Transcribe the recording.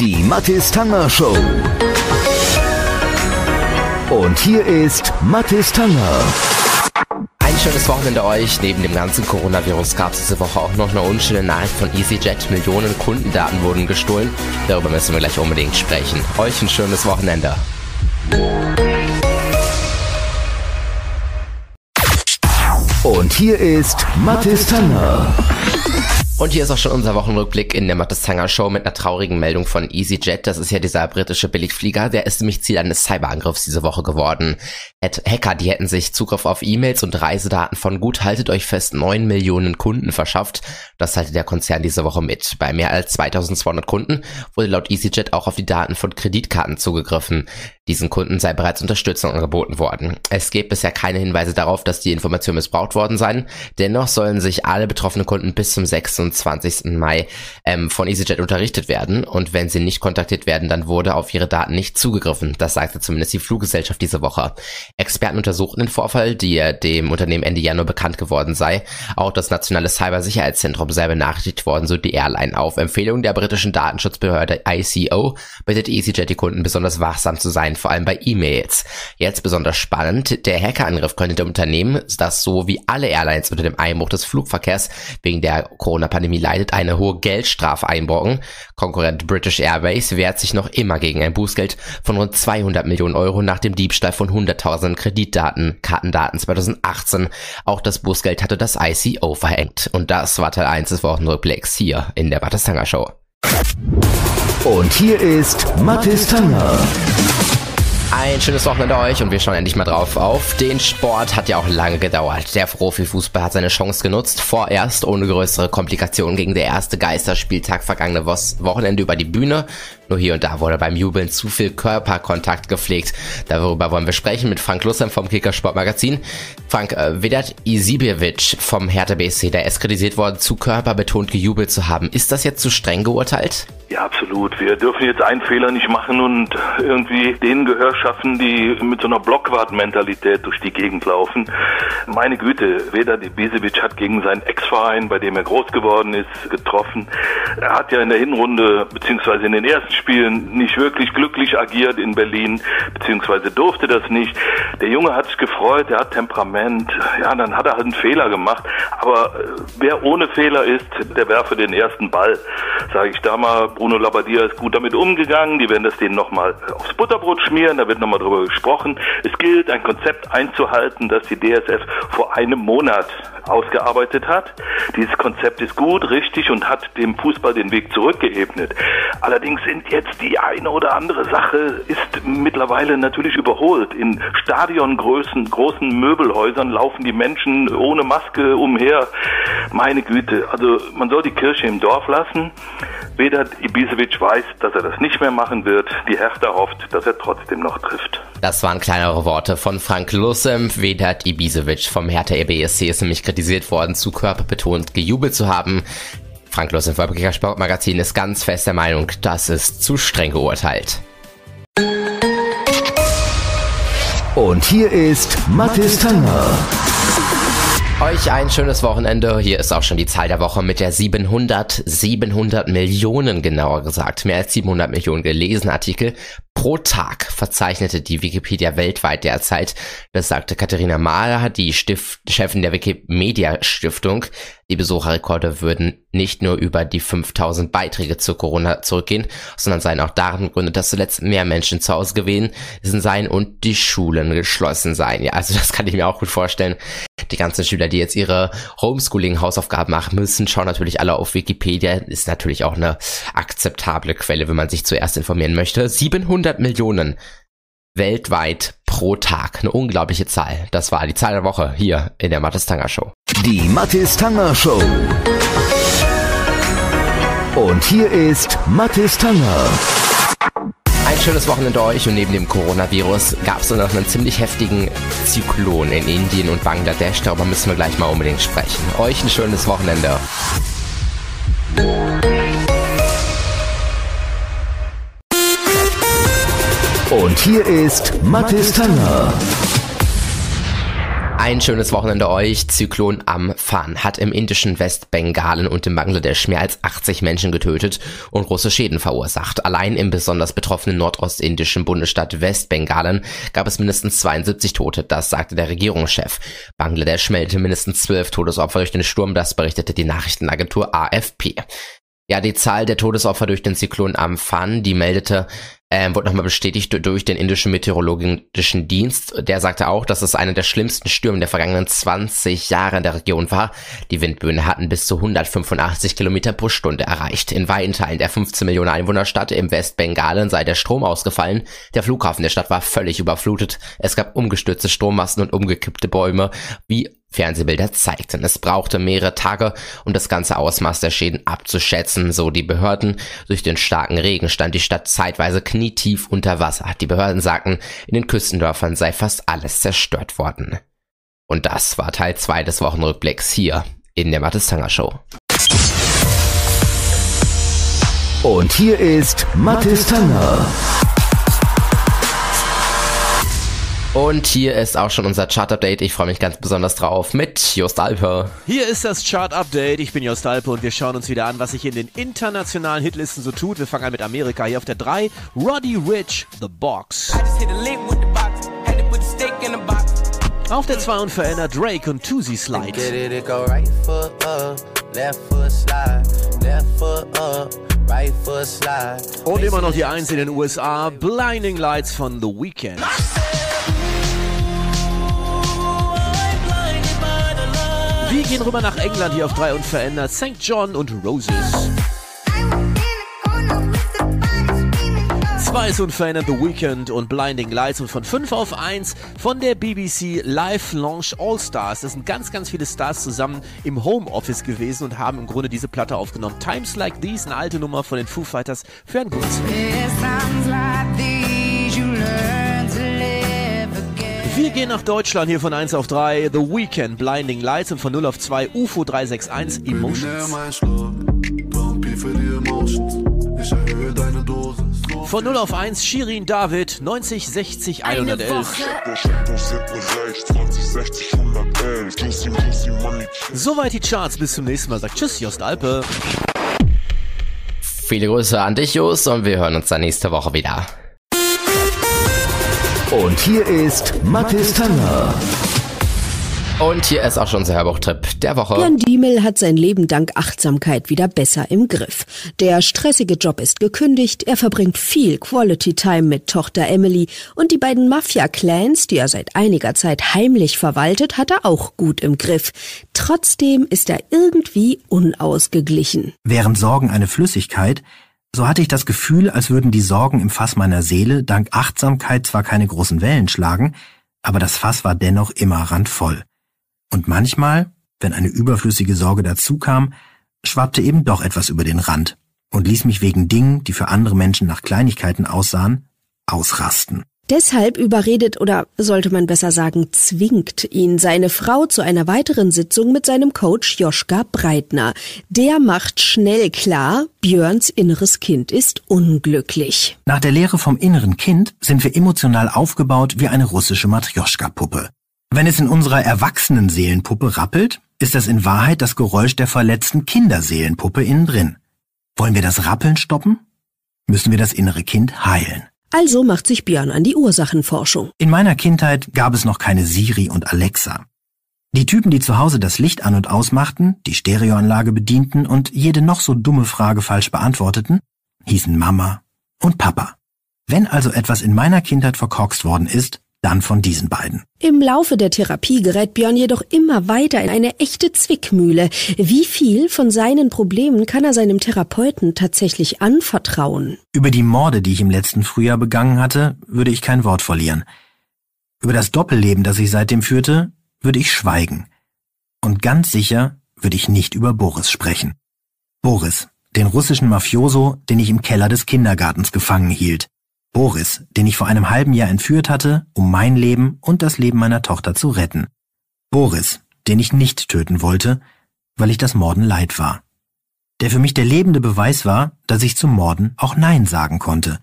Die Mathis Tanger Show. Und hier ist Mathis Tanger. Ein schönes Wochenende euch. Neben dem ganzen Coronavirus gab es diese Woche auch noch eine unschöne Nachricht von EasyJet. Millionen Kundendaten wurden gestohlen. Darüber müssen wir gleich unbedingt sprechen. Euch ein schönes Wochenende. Und hier ist Mathis Tanger. Und hier ist auch schon unser Wochenrückblick in der Mattes Zanger Show mit einer traurigen Meldung von EasyJet. Das ist ja dieser britische Billigflieger. Der ist nämlich Ziel eines Cyberangriffs diese Woche geworden. Hacker, die hätten sich Zugriff auf E-Mails und Reisedaten von gut, haltet euch fest, neun Millionen Kunden verschafft. Das teilte der Konzern diese Woche mit. Bei mehr als 2200 Kunden wurde laut EasyJet auch auf die Daten von Kreditkarten zugegriffen. Diesen Kunden sei bereits Unterstützung angeboten worden. Es gibt bisher keine Hinweise darauf, dass die Informationen missbraucht worden seien. Dennoch sollen sich alle betroffenen Kunden bis zum 26. Mai ähm, von EasyJet unterrichtet werden. Und wenn sie nicht kontaktiert werden, dann wurde auf ihre Daten nicht zugegriffen. Das sagte zumindest die Fluggesellschaft diese Woche. Experten untersuchten den Vorfall, der dem Unternehmen Ende Januar bekannt geworden sei. Auch das nationale Cybersicherheitszentrum sei benachrichtigt worden, so die Airline. Auf Empfehlung der britischen Datenschutzbehörde ICO bittet EasyJet die Kunden besonders wachsam zu sein vor allem bei E-Mails. Jetzt besonders spannend, der Hackerangriff könnte dem Unternehmen, das so wie alle Airlines unter dem Einbruch des Flugverkehrs wegen der Corona-Pandemie leidet, eine hohe Geldstrafe einborgen. Konkurrent British Airways wehrt sich noch immer gegen ein Bußgeld von rund 200 Millionen Euro nach dem Diebstahl von hunderttausenden Kreditdaten, Kartendaten 2018. Auch das Bußgeld hatte das ICO verhängt. Und das war Teil 1 des Wochenrückblicks hier in der Battestanger Show. Und hier ist Mathis Tanger. Ein schönes Wochenende euch und wir schauen endlich mal drauf auf. Den Sport hat ja auch lange gedauert. Der Profifußball hat seine Chance genutzt, vorerst ohne größere Komplikationen gegen der erste Geisterspieltag vergangene Wochenende über die Bühne. Nur hier und da wurde beim Jubeln zu viel Körperkontakt gepflegt. Darüber wollen wir sprechen mit Frank Lussem vom Kicker Sportmagazin. Frank, äh, Vedat Isibiewicz vom Hertha BSC, der ist kritisiert worden, zu körperbetont gejubelt zu haben. Ist das jetzt zu streng geurteilt? Ja, absolut. Wir dürfen jetzt einen Fehler nicht machen und irgendwie denen Gehör schaffen, die mit so einer Blockwart-Mentalität durch die Gegend laufen. Meine Güte, Vedat Ibisevic hat gegen seinen Ex-Verein, bei dem er groß geworden ist, getroffen. Er hat ja in der Hinrunde beziehungsweise in den ersten Spielen nicht wirklich glücklich agiert in Berlin, beziehungsweise durfte das nicht. Der Junge hat sich gefreut, er hat Temperament. Ja, dann hat er halt einen Fehler gemacht. Aber äh, wer ohne Fehler ist, der werfe den ersten Ball. Sage ich da mal, Bruno Labbadia ist gut damit umgegangen. Die werden das denen nochmal aufs Butterbrot schmieren. Da wird nochmal drüber gesprochen. Es gilt, ein Konzept einzuhalten, das die DSF vor einem Monat ausgearbeitet hat. Dieses Konzept ist gut, richtig und hat dem Fußball den Weg zurückgeebnet. Allerdings sind jetzt die eine oder andere Sache ist mittlerweile natürlich überholt. In Stadiongrößen, großen Möbelhäusern laufen die Menschen ohne Maske umher. Meine Güte, also man soll die Kirche im Dorf lassen. Weder Ibisevic weiß, dass er das nicht mehr machen wird. Die Hertha hofft, dass er trotzdem noch trifft. Das waren kleinere Worte von Frank Lussem. Vedat Ibisevic vom Hertha EBSC ist nämlich kritisiert worden, zu körperbetont gejubelt zu haben. Frank Lussem vom Sportmagazin ist ganz fest der Meinung, das ist zu streng geurteilt. Und hier ist Mathis Tanger. Euch ein schönes Wochenende. Hier ist auch schon die Zahl der Woche mit der 700, 700 Millionen genauer gesagt. Mehr als 700 Millionen gelesene Artikel pro Tag verzeichnete die Wikipedia weltweit derzeit. Das sagte Katharina Mahler, die Stift Chefin der Wikimedia Stiftung. Die Besucherrekorde würden nicht nur über die 5000 Beiträge zu Corona zurückgehen, sondern seien auch darin begründet, dass zuletzt mehr Menschen zu Hause gewesen seien und die Schulen geschlossen seien. Ja, also das kann ich mir auch gut vorstellen. Die ganzen Schüler, die jetzt ihre Homeschooling-Hausaufgaben machen müssen, schauen natürlich alle auf Wikipedia. Ist natürlich auch eine akzeptable Quelle, wenn man sich zuerst informieren möchte. 700 Millionen weltweit pro Tag. Eine unglaubliche Zahl. Das war die Zahl der Woche hier in der Mathis Tanger Show. Die Mathis Tanger Show. Und hier ist Mathis Tanger. Ein schönes Wochenende euch und neben dem Coronavirus gab es noch einen ziemlich heftigen Zyklon in Indien und Bangladesch. Darüber müssen wir gleich mal unbedingt sprechen. Euch ein schönes Wochenende. Und hier ist Mathis Tanger. Ein schönes Wochenende euch. Zyklon Amphan hat im indischen Westbengalen und im Bangladesch mehr als 80 Menschen getötet und große Schäden verursacht. Allein im besonders betroffenen nordostindischen Bundesstaat Westbengalen gab es mindestens 72 Tote, das sagte der Regierungschef. Bangladesch meldete mindestens 12 Todesopfer durch den Sturm, das berichtete die Nachrichtenagentur AFP. Ja, die Zahl der Todesopfer durch den Zyklon Amphan, die meldete ähm, wurde nochmal bestätigt durch den indischen meteorologischen Dienst. Der sagte auch, dass es einer der schlimmsten Stürme der vergangenen 20 Jahre in der Region war. Die Windböen hatten bis zu 185 Kilometer pro Stunde erreicht. In weiten Teilen der 15 Millionen Einwohnerstadt im Westbengalen sei der Strom ausgefallen. Der Flughafen der Stadt war völlig überflutet. Es gab umgestürzte Strommasten und umgekippte Bäume, wie Fernsehbilder zeigten. Es brauchte mehrere Tage, um das ganze Ausmaß der Schäden abzuschätzen, so die Behörden. Durch den starken Regen stand die Stadt zeitweise knietief unter Wasser. Die Behörden sagten, in den Küstendörfern sei fast alles zerstört worden. Und das war Teil 2 des Wochenrückblicks hier in der Mattes Tanger Show. Und hier ist Mattes Tanger. Und hier ist auch schon unser Chart-Update. Ich freue mich ganz besonders drauf mit Jost Alper. Hier ist das Chart-Update. Ich bin Jost Alpe und wir schauen uns wieder an, was sich in den internationalen Hitlisten so tut. Wir fangen an mit Amerika. Hier auf der 3, Roddy Rich, The Box. Auf der 2 unverändert Drake und Tusi Slide. Und immer noch die 1 in den USA, Blinding Lights von The Weeknd. Wir gehen rüber nach England hier auf 3 unverändert, St. John und Roses. Zwei ist unverändert The Weekend und Blinding Lights und von 5 auf 1 von der BBC Live Launch All Stars. Das sind ganz, ganz viele Stars zusammen im Homeoffice gewesen und haben im Grunde diese Platte aufgenommen. Times Like These, eine alte Nummer von den Foo Fighters für ein gutes gehen nach Deutschland hier von 1 auf 3. The Weekend, Blinding Lights und von 0 auf 2 UFO 361 Emotions. Von 0 auf 1 Shirin David 90 60 111. Soweit die Charts. Bis zum nächsten Mal. Sagt Tschüss, Jost Alpe. Viele Grüße an dich, Jost, und wir hören uns dann nächste Woche wieder. Und hier ist Mathis Tanger. Und hier ist auch schon unser Hörbuchtrip der Woche. Jan Diemel hat sein Leben dank Achtsamkeit wieder besser im Griff. Der stressige Job ist gekündigt, er verbringt viel Quality Time mit Tochter Emily und die beiden Mafia-Clans, die er seit einiger Zeit heimlich verwaltet, hat er auch gut im Griff. Trotzdem ist er irgendwie unausgeglichen. Während Sorgen eine Flüssigkeit, so hatte ich das Gefühl, als würden die Sorgen im Fass meiner Seele dank Achtsamkeit zwar keine großen Wellen schlagen, aber das Fass war dennoch immer randvoll. Und manchmal, wenn eine überflüssige Sorge dazukam, schwappte eben doch etwas über den Rand und ließ mich wegen Dingen, die für andere Menschen nach Kleinigkeiten aussahen, ausrasten. Deshalb überredet oder sollte man besser sagen, zwingt ihn seine Frau zu einer weiteren Sitzung mit seinem Coach Joschka Breitner. Der macht schnell klar, Björns inneres Kind ist unglücklich. Nach der Lehre vom inneren Kind sind wir emotional aufgebaut wie eine russische Matrjoschka-Puppe. Wenn es in unserer erwachsenen Seelenpuppe rappelt, ist das in Wahrheit das Geräusch der verletzten Kinderseelenpuppe innen drin. Wollen wir das Rappeln stoppen? Müssen wir das innere Kind heilen. Also macht sich Björn an die Ursachenforschung. In meiner Kindheit gab es noch keine Siri und Alexa. Die Typen, die zu Hause das Licht an und ausmachten, die Stereoanlage bedienten und jede noch so dumme Frage falsch beantworteten, hießen Mama und Papa. Wenn also etwas in meiner Kindheit verkorkst worden ist, dann von diesen beiden. Im Laufe der Therapie gerät Björn jedoch immer weiter in eine echte Zwickmühle. Wie viel von seinen Problemen kann er seinem Therapeuten tatsächlich anvertrauen? Über die Morde, die ich im letzten Frühjahr begangen hatte, würde ich kein Wort verlieren. Über das Doppelleben, das ich seitdem führte, würde ich schweigen. Und ganz sicher würde ich nicht über Boris sprechen. Boris, den russischen Mafioso, den ich im Keller des Kindergartens gefangen hielt. Boris, den ich vor einem halben Jahr entführt hatte, um mein Leben und das Leben meiner Tochter zu retten. Boris, den ich nicht töten wollte, weil ich das Morden leid war. Der für mich der lebende Beweis war, dass ich zum Morden auch Nein sagen konnte.